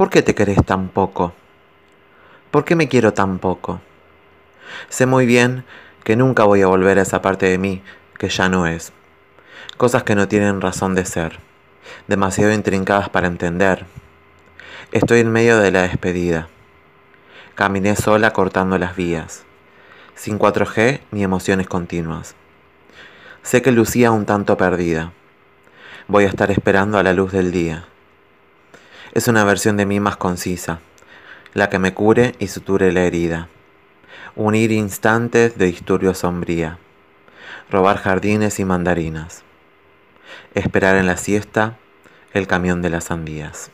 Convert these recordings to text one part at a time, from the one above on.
¿Por qué te querés tan poco? ¿Por qué me quiero tan poco? Sé muy bien que nunca voy a volver a esa parte de mí que ya no es. Cosas que no tienen razón de ser, demasiado intrincadas para entender. Estoy en medio de la despedida. Caminé sola cortando las vías, sin 4G ni emociones continuas. Sé que lucía un tanto perdida. Voy a estar esperando a la luz del día. Es una versión de mí más concisa, la que me cure y suture la herida. Unir instantes de disturbio sombría. Robar jardines y mandarinas. Esperar en la siesta el camión de las sandías.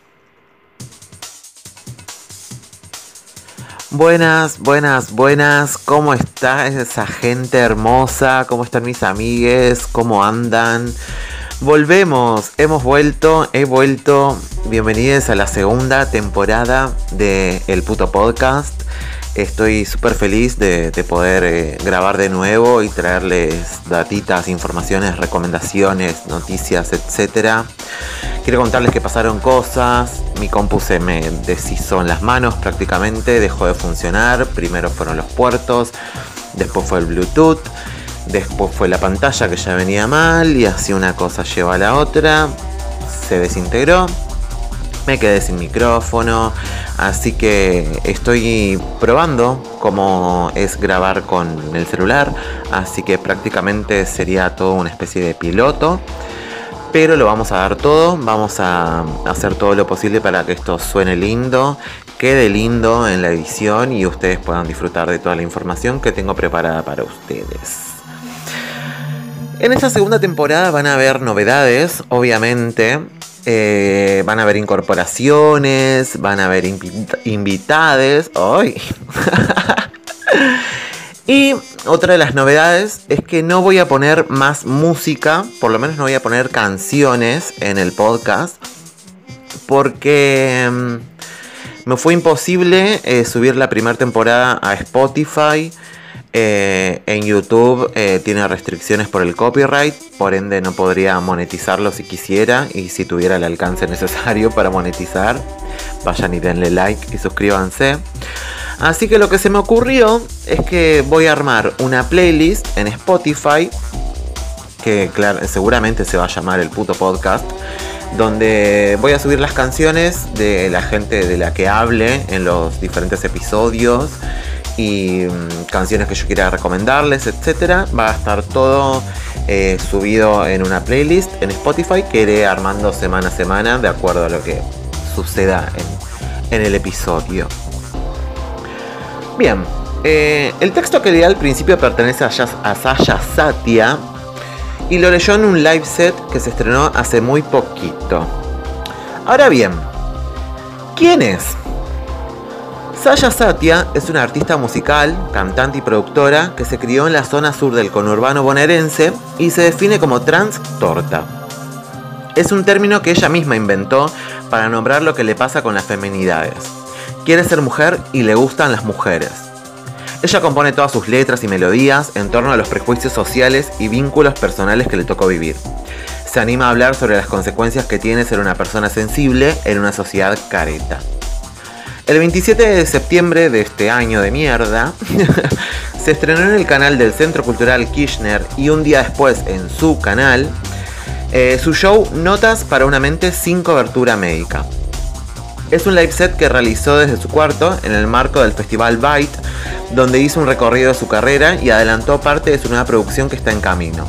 Buenas, buenas, buenas. ¿Cómo está esa gente hermosa? ¿Cómo están mis amigues? ¿Cómo andan? Volvemos, hemos vuelto, he vuelto. Bienvenidos a la segunda temporada de El Puto Podcast. Estoy súper feliz de, poder eh, grabar de nuevo y traerles datitas, informaciones, recomendaciones, noticias, etc. Quiero contarles que pasaron cosas. Mi compu se me deshizo en las manos prácticamente, dejó de funcionar. Primero fueron los puertos, después fue el Bluetooth, después fue la pantalla que ya venía mal y así una cosa lleva a la otra. Se desintegró me quedé sin micrófono, así que estoy probando cómo es grabar con el celular, así que prácticamente sería todo una especie de piloto. Pero lo vamos a dar todo, vamos a hacer todo lo posible para que esto suene lindo, quede lindo en la edición y ustedes puedan disfrutar de toda la información que tengo preparada para ustedes. En esta segunda temporada van a haber novedades, obviamente. Eh, van a haber incorporaciones, van a haber invitades. ¡Ay! y otra de las novedades es que no voy a poner más música, por lo menos no voy a poner canciones en el podcast, porque mm, me fue imposible eh, subir la primera temporada a Spotify. Eh, en YouTube eh, tiene restricciones por el copyright, por ende no podría monetizarlo si quisiera y si tuviera el alcance necesario para monetizar. Vayan y denle like y suscríbanse. Así que lo que se me ocurrió es que voy a armar una playlist en Spotify, que seguramente se va a llamar el puto podcast, donde voy a subir las canciones de la gente de la que hable en los diferentes episodios y mm, canciones que yo quiera recomendarles, etcétera. Va a estar todo eh, subido en una playlist en Spotify que iré armando semana a semana de acuerdo a lo que suceda en, el episodio. Bien, eh, el texto que leí al principio pertenece a, a Sasha Satya y lo leyó en un live set que se estrenó hace muy poquito. Ahora bien, ¿quién es? Saya Satya es una artista musical, cantante y productora que se crió en la zona sur del conurbano bonaerense y se define como trans torta. Es un término que ella misma inventó para nombrar lo que le pasa con las feminidades. Quiere ser mujer y le gustan las mujeres. Ella compone todas sus letras y melodías en torno a los prejuicios sociales y vínculos personales que le tocó vivir. Se anima a hablar sobre las consecuencias que tiene ser una persona sensible en una sociedad careta. El 27 de septiembre de este año de mierda, se estrenó en el canal del Centro Cultural Kirchner y un día después en su canal, eh, su show Notas para una mente sin cobertura médica. Es un live set que realizó desde su cuarto en el marco del festival Byte, donde hizo un recorrido de su carrera y adelantó parte de su nueva producción que está en camino.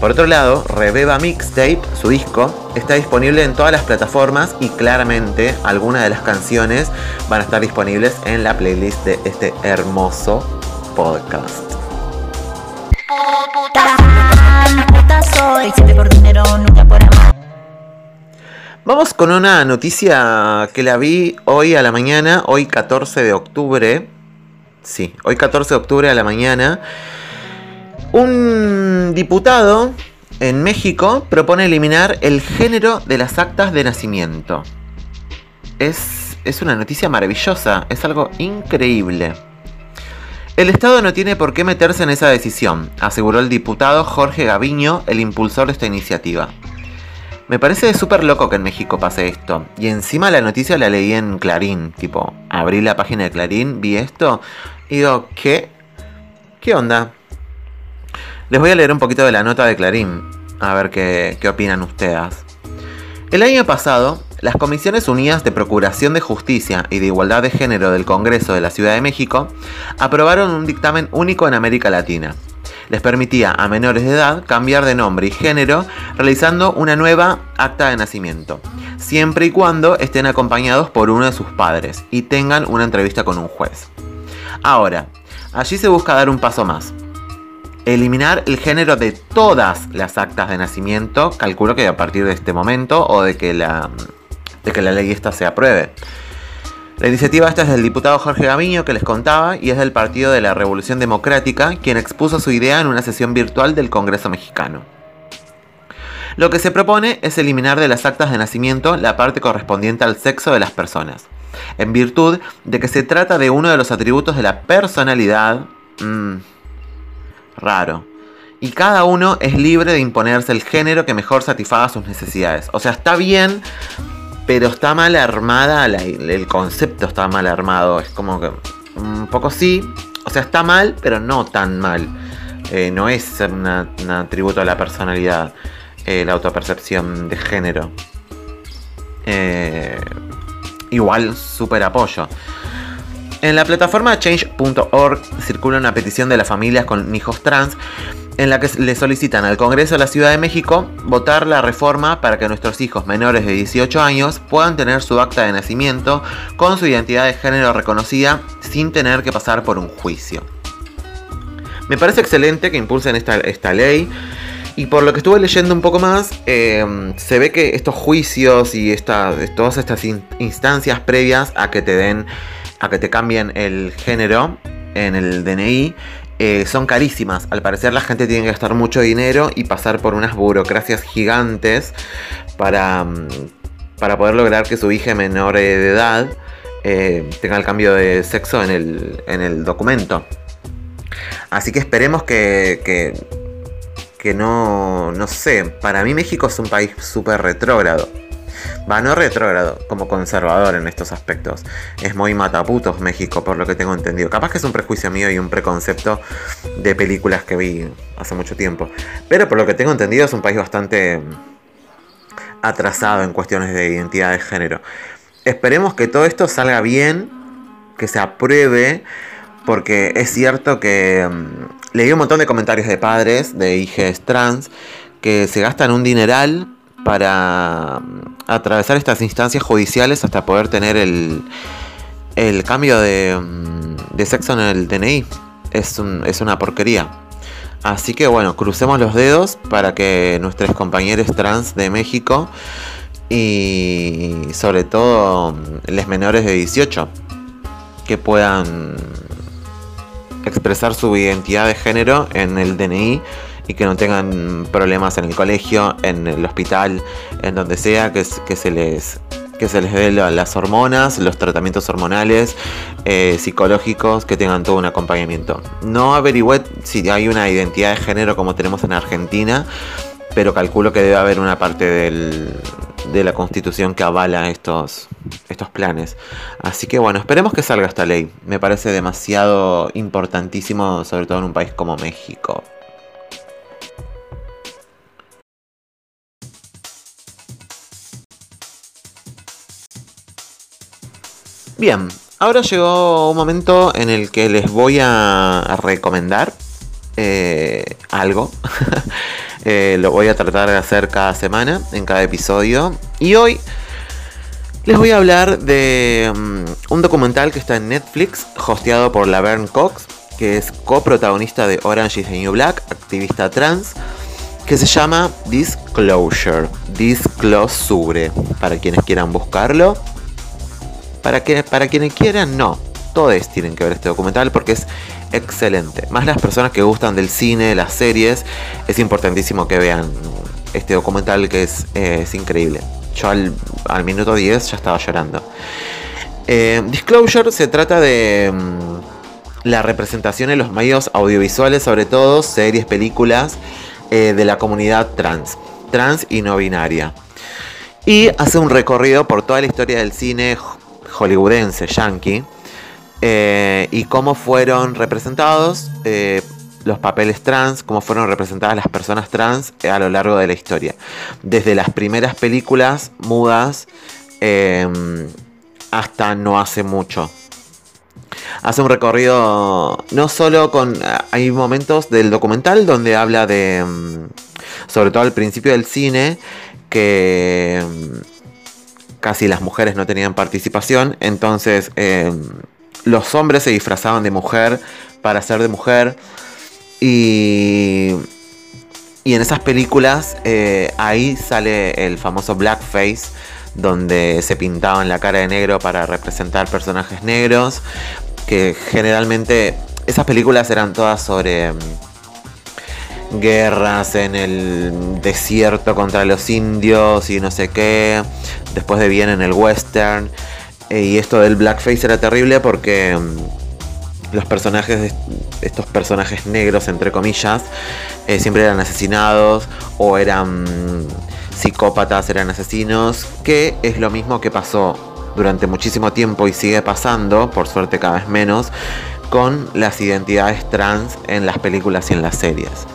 Por otro lado, Rebeba Mixtape, su disco, está disponible en todas las plataformas y claramente algunas de las canciones van a estar disponibles en la playlist de este hermoso podcast. Vamos con una noticia que la vi hoy a la mañana, hoy 14 de octubre. Sí, hoy 14 de octubre a la mañana. Un diputado en México propone eliminar el género de las actas de nacimiento. Es, es una noticia maravillosa, es algo increíble. El Estado no tiene por qué meterse en esa decisión, aseguró el diputado Jorge Gaviño, el impulsor de esta iniciativa. Me parece súper loco que en México pase esto. Y encima la noticia la leí en Clarín. Tipo, abrí la página de Clarín, vi esto y digo, ¿qué? ¿Qué onda? Les voy a leer un poquito de la nota de Clarín. A ver qué, qué opinan ustedes. El año pasado, las Comisiones Unidas de Procuración de Justicia y de Igualdad de Género del Congreso de la Ciudad de México aprobaron un dictamen único en América Latina. Les permitía a menores de edad cambiar de nombre y género realizando una nueva acta de nacimiento, siempre y cuando estén acompañados por uno de sus padres y tengan una entrevista con un juez. Ahora, allí se busca dar un paso más, eliminar el género de todas las actas de nacimiento, calculo que a partir de este momento o de que la de que la ley esta se apruebe. La iniciativa esta es del diputado Jorge Gaviño que les contaba y es del Partido de la Revolución Democrática quien expuso su idea en una sesión virtual del Congreso mexicano. Lo que se propone es eliminar de las actas de nacimiento la parte correspondiente al sexo de las personas, en virtud de que se trata de uno de los atributos de la personalidad... Mmm, raro. Y cada uno es libre de imponerse el género que mejor satisfaga sus necesidades. O sea, está bien pero está mal armada, el concepto está mal armado, es como que un poco sí, o sea, está mal, pero no tan mal. Eh, no es un atributo a la personalidad, eh, la autopercepción de género. Eh, igual, súper apoyo. En la plataforma change.org circula una petición de las familias con hijos trans en la que le solicitan al Congreso de la Ciudad de México votar la reforma para que nuestros hijos menores de 18 años puedan tener su acta de nacimiento con su identidad de género reconocida sin tener que pasar por un juicio. Me parece excelente que impulsen esta, ley. Y por lo que estuve leyendo un poco más, em, se ve que estos juicios y todas estas instancias previas a que te den, a que te cambien el género en el DNI, eh, son carísimas. Al parecer la gente tiene que gastar mucho dinero y pasar por unas burocracias gigantes para, mm, para poder lograr que su hija menor de edad eh, tenga el cambio de sexo en el, documento. Así que esperemos que, que, que no, no sé, para mí México es un país súper retrógrado. Va, no retrógrado, como conservador en estos aspectos. Es muy mataputos México, por lo que tengo entendido. Capaz que es un prejuicio mío y un preconcepto de películas que vi hace mucho tiempo. Pero por lo que tengo entendido es un país bastante atrasado en cuestiones de identidad de género. Esperemos que todo esto salga bien, que se apruebe, porque es cierto que mm, leí un montón de comentarios de padres, de hijes trans, que se gastan un dineral para mm, atravesar estas instancias judiciales hasta poder tener el, el cambio de, mm, sexo en el DNI. Es, es una porquería. Así que bueno, crucemos los dedos para que nuestros compañeros trans de México y sobre todo mm, los menores de 18 que puedan expresar su identidad de género en el DNI y que no tengan problemas en el colegio, en el hospital, en donde sea, que, se les que se les dé las hormonas, los tratamientos hormonales, eh, psicológicos, que tengan todo un acompañamiento. No averigüé si hay una identidad de género como tenemos en Argentina, pero calculo que debe haber una parte de la constitución que avala estos, estos planes. Así que bueno, esperemos que salga esta ley. Me parece demasiado importantísimo, sobre todo en un país como México. Bien, ahora llegó un momento en el que les voy a recomendar eh, algo. Eh, lo voy a tratar de hacer cada semana, en cada episodio. Y hoy les voy a hablar de mm, un documental que está en Netflix, hosteado por Laverne Cox, que es coprotagonista de Orange is the New Black, activista trans, que se llama Disclosure, Disclosure, para quienes quieran buscarlo. Para, que, para quienes quieran, no. Todos tienen que ver este documental porque es excelente. Más las personas que gustan del cine, las series, es importantísimo que vean este documental que es, increíble. Yo al, minuto 10 ya estaba llorando. Eh, Disclosure se trata de mm, la representación en los medios audiovisuales, sobre todo series, películas, eh, de la comunidad trans, trans y no binaria. Y hace un recorrido por toda la historia del cine hollywoodense, yankee, eh, y cómo fueron representados eh, los papeles trans, cómo fueron representadas las personas trans eh, a lo largo de la historia. Desde las primeras películas mudas em, hasta no hace mucho. Hace un recorrido no solo con... Hay momentos del documental donde habla de... Em, sobre todo al principio del cine, que casi las mujeres no tenían participación, entonces los hombres se disfrazaban de mujer para ser de mujer. Y, y en esas películas eh, ahí sale el famoso blackface, donde se pintaban la cara de negro para representar personajes negros, que generalmente esas películas eran todas sobre mm, guerras en el desierto contra los indios y no sé qué, después de bien en el western. Eh, y esto del blackface era terrible porque mm, los personajes, estos personajes negros, entre comillas, eh, siempre eran asesinados o eran mm, psicópatas, eran asesinos, que es lo mismo que pasó durante muchísimo tiempo y sigue pasando, por suerte cada vez menos, con las identidades trans en las películas y en las series.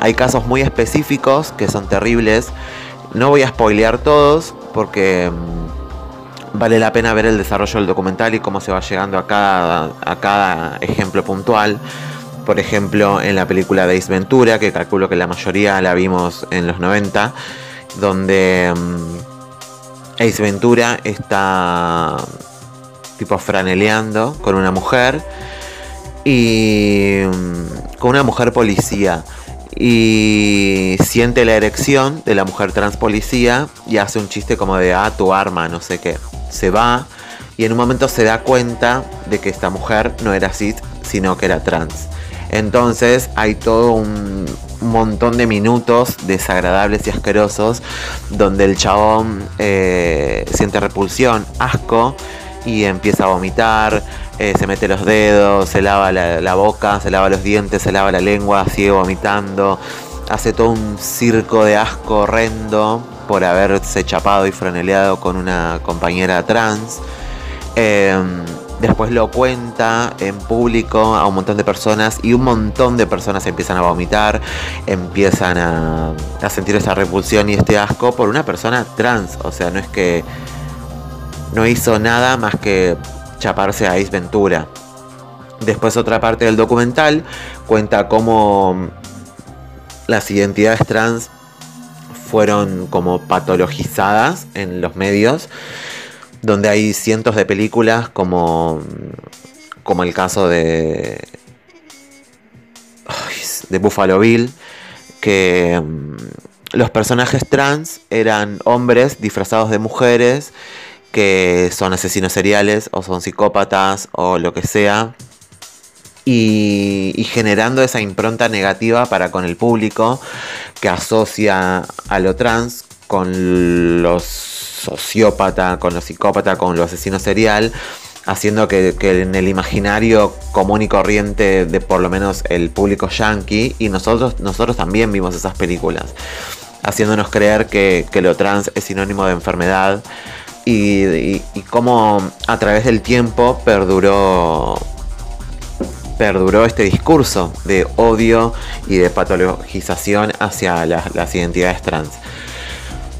Hay casos muy específicos que son terribles. No voy a spoilear todos porque mm, vale la pena ver el desarrollo del documental y cómo se va llegando a cada, ejemplo puntual. Por ejemplo, en la película de Ace Ventura, que calculo que la mayoría la vimos en los 90, donde mm, Ace Ventura está tipo franeleando con una mujer y mm, con una mujer policía y siente la erección de la mujer trans policía y hace un chiste como de ah tu arma no sé qué se va y en un momento se da cuenta de que esta mujer no era cis, sino que era trans. Entonces hay todo un montón de minutos desagradables y asquerosos donde el chabón eh, siente repulsión, asco y empieza a vomitar, eh, se mete los dedos, se lava la, boca, se lava los dientes, se lava la lengua, sigue vomitando, hace todo un circo de asco horrendo por haberse chapado y franeleado con una compañera trans. Em, después lo cuenta en público a un montón de personas y un montón de personas empiezan a vomitar, empiezan a, a sentir esa repulsión y este asco por una persona trans. O sea, no es que no hizo nada más que chaparse a Ace Ventura. Después otra parte del documental cuenta cómo las identidades trans fueron como patologizadas en los medios, donde hay cientos de películas como, como el caso de, de Buffalo Bill, que mm, los personajes trans eran hombres disfrazados de mujeres que son asesinos seriales o son psicópatas o lo que sea. Y, y, generando esa impronta negativa para con el público que asocia a lo trans con los sociópata, con los psicópata, con los asesinos serial, haciendo que, en el imaginario común y corriente de por lo menos el público yankee, y nosotros, nosotros también vimos esas películas, haciéndonos creer que, lo trans es sinónimo de enfermedad, y, cómo a través del tiempo perduró perduró este discurso de odio y de patologización hacia las, identidades trans.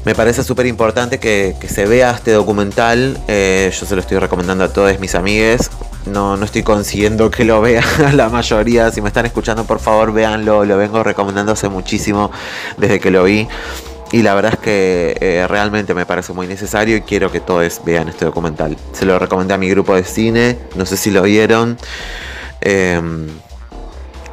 Me parece súper importante que, se vea este documental. Eh, yo se lo estoy recomendando a todos mis amigues. No, no estoy consiguiendo que lo vea la mayoría. Si me están escuchando, por favor, véanlo. Lo vengo recomendando hace muchísimo desde que lo vi. Y la verdad es que eh, realmente me parece muy necesario y quiero que todos vean este documental. Se lo recomendé a mi grupo de cine. No sé si lo vieron. Em,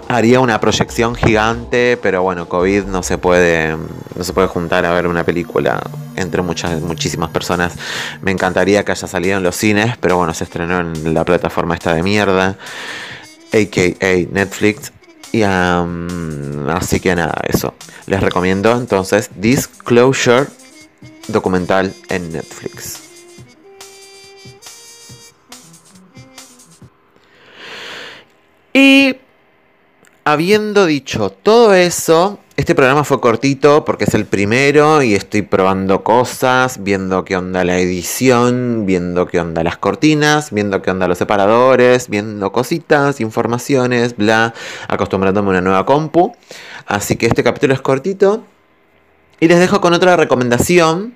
haría una proyección gigante, pero bueno, COVID no se puede, no se puede juntar a ver una película entre muchas, muchísimas personas. Me encantaría que haya salido en los cines, pero bueno, se estrenó en la plataforma esta de mierda, aka Netflix. Y así que nada, eso. Les recomiendo entonces Disclosure documental en Netflix. Y habiendo dicho todo eso, Este programa fue cortito porque es el primero y estoy probando cosas, viendo qué onda la edición, viendo qué onda las cortinas, viendo qué onda los separadores, viendo cositas, informaciones, bla, acostumbrándome a una nueva compu. Así que este capítulo es cortito. Y les dejo con otra recomendación.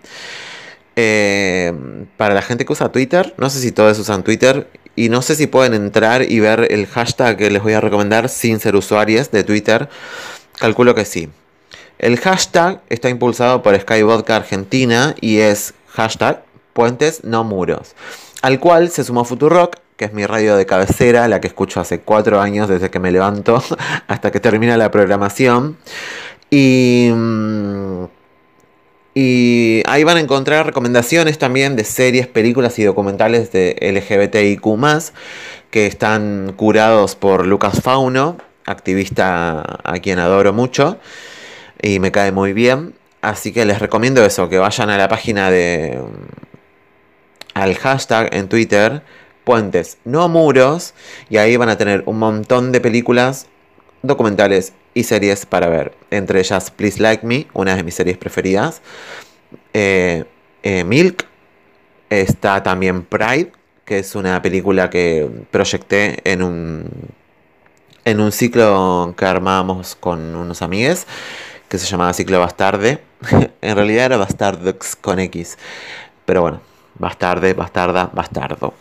Eh, para la gente que usa Twitter, no sé si todos usan Twitter y no sé si pueden entrar y ver el hashtag que les voy a recomendar sin ser usuarios de Twitter. Calculo que sí. El hashtag está impulsado por Sky Vodka Argentina y es hashtag puentes. Al cual se sumó Futurock, que es mi radio de cabecera, la que escucho hace cuatro años desde que me levanto hasta que termina la programación. Y... Mm, y ahí van a encontrar recomendaciones también de series, películas y documentales de LGBTIQ, que están curados por Lucas Fauno, activista a quien adoro mucho y me cae muy bien. Así que les recomiendo eso, que vayan a la página de. al hashtag en Twitter, puentes no muros, y ahí van a tener un montón de películas, documentales y series para ver. Entre ellas Please Like Me, una de mis series preferidas. Eh, eh, Milk. Está también Pride, que es una película que proyecté en un, en un ciclo que armábamos con unos amigues, que se llamaba Ciclo Bastarde. en realidad era Bastardex con X. Pero bueno, Bastarde, Bastarda, Bastardo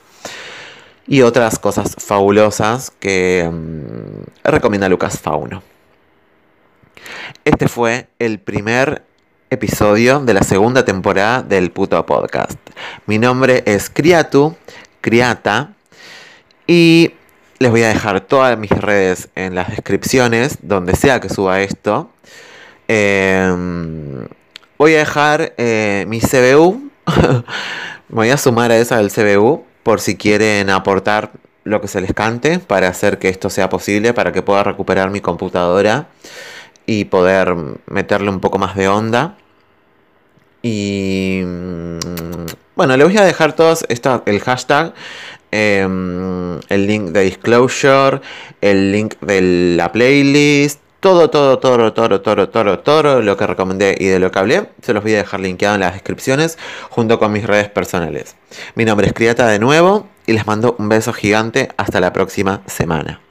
y otras cosas fabulosas que mm, recomienda Lucas Fauno. Este fue el primer episodio de la segunda temporada del puto podcast. Mi nombre es Criatu, Criata, y les voy a dejar todas mis redes en las descripciones, donde sea que suba esto. Em, voy a dejar eh, mi CBU. voy a sumar a esa del CBU por si quieren aportar lo que se les cante para hacer que esto sea posible, para que pueda recuperar mi computadora y poder meterle un poco más de onda. Y mm, bueno, les voy a dejar todos esto, el hashtag, em, el link de disclosure, el link de la playlist, todo, todo, todo, todo, todo, todo, todo lo que recomendé y de lo que hablé, se los voy a dejar linkeado en las descripciones junto con mis redes personales. Mi nombre es Criata de nuevo y les mando un beso gigante hasta la próxima semana.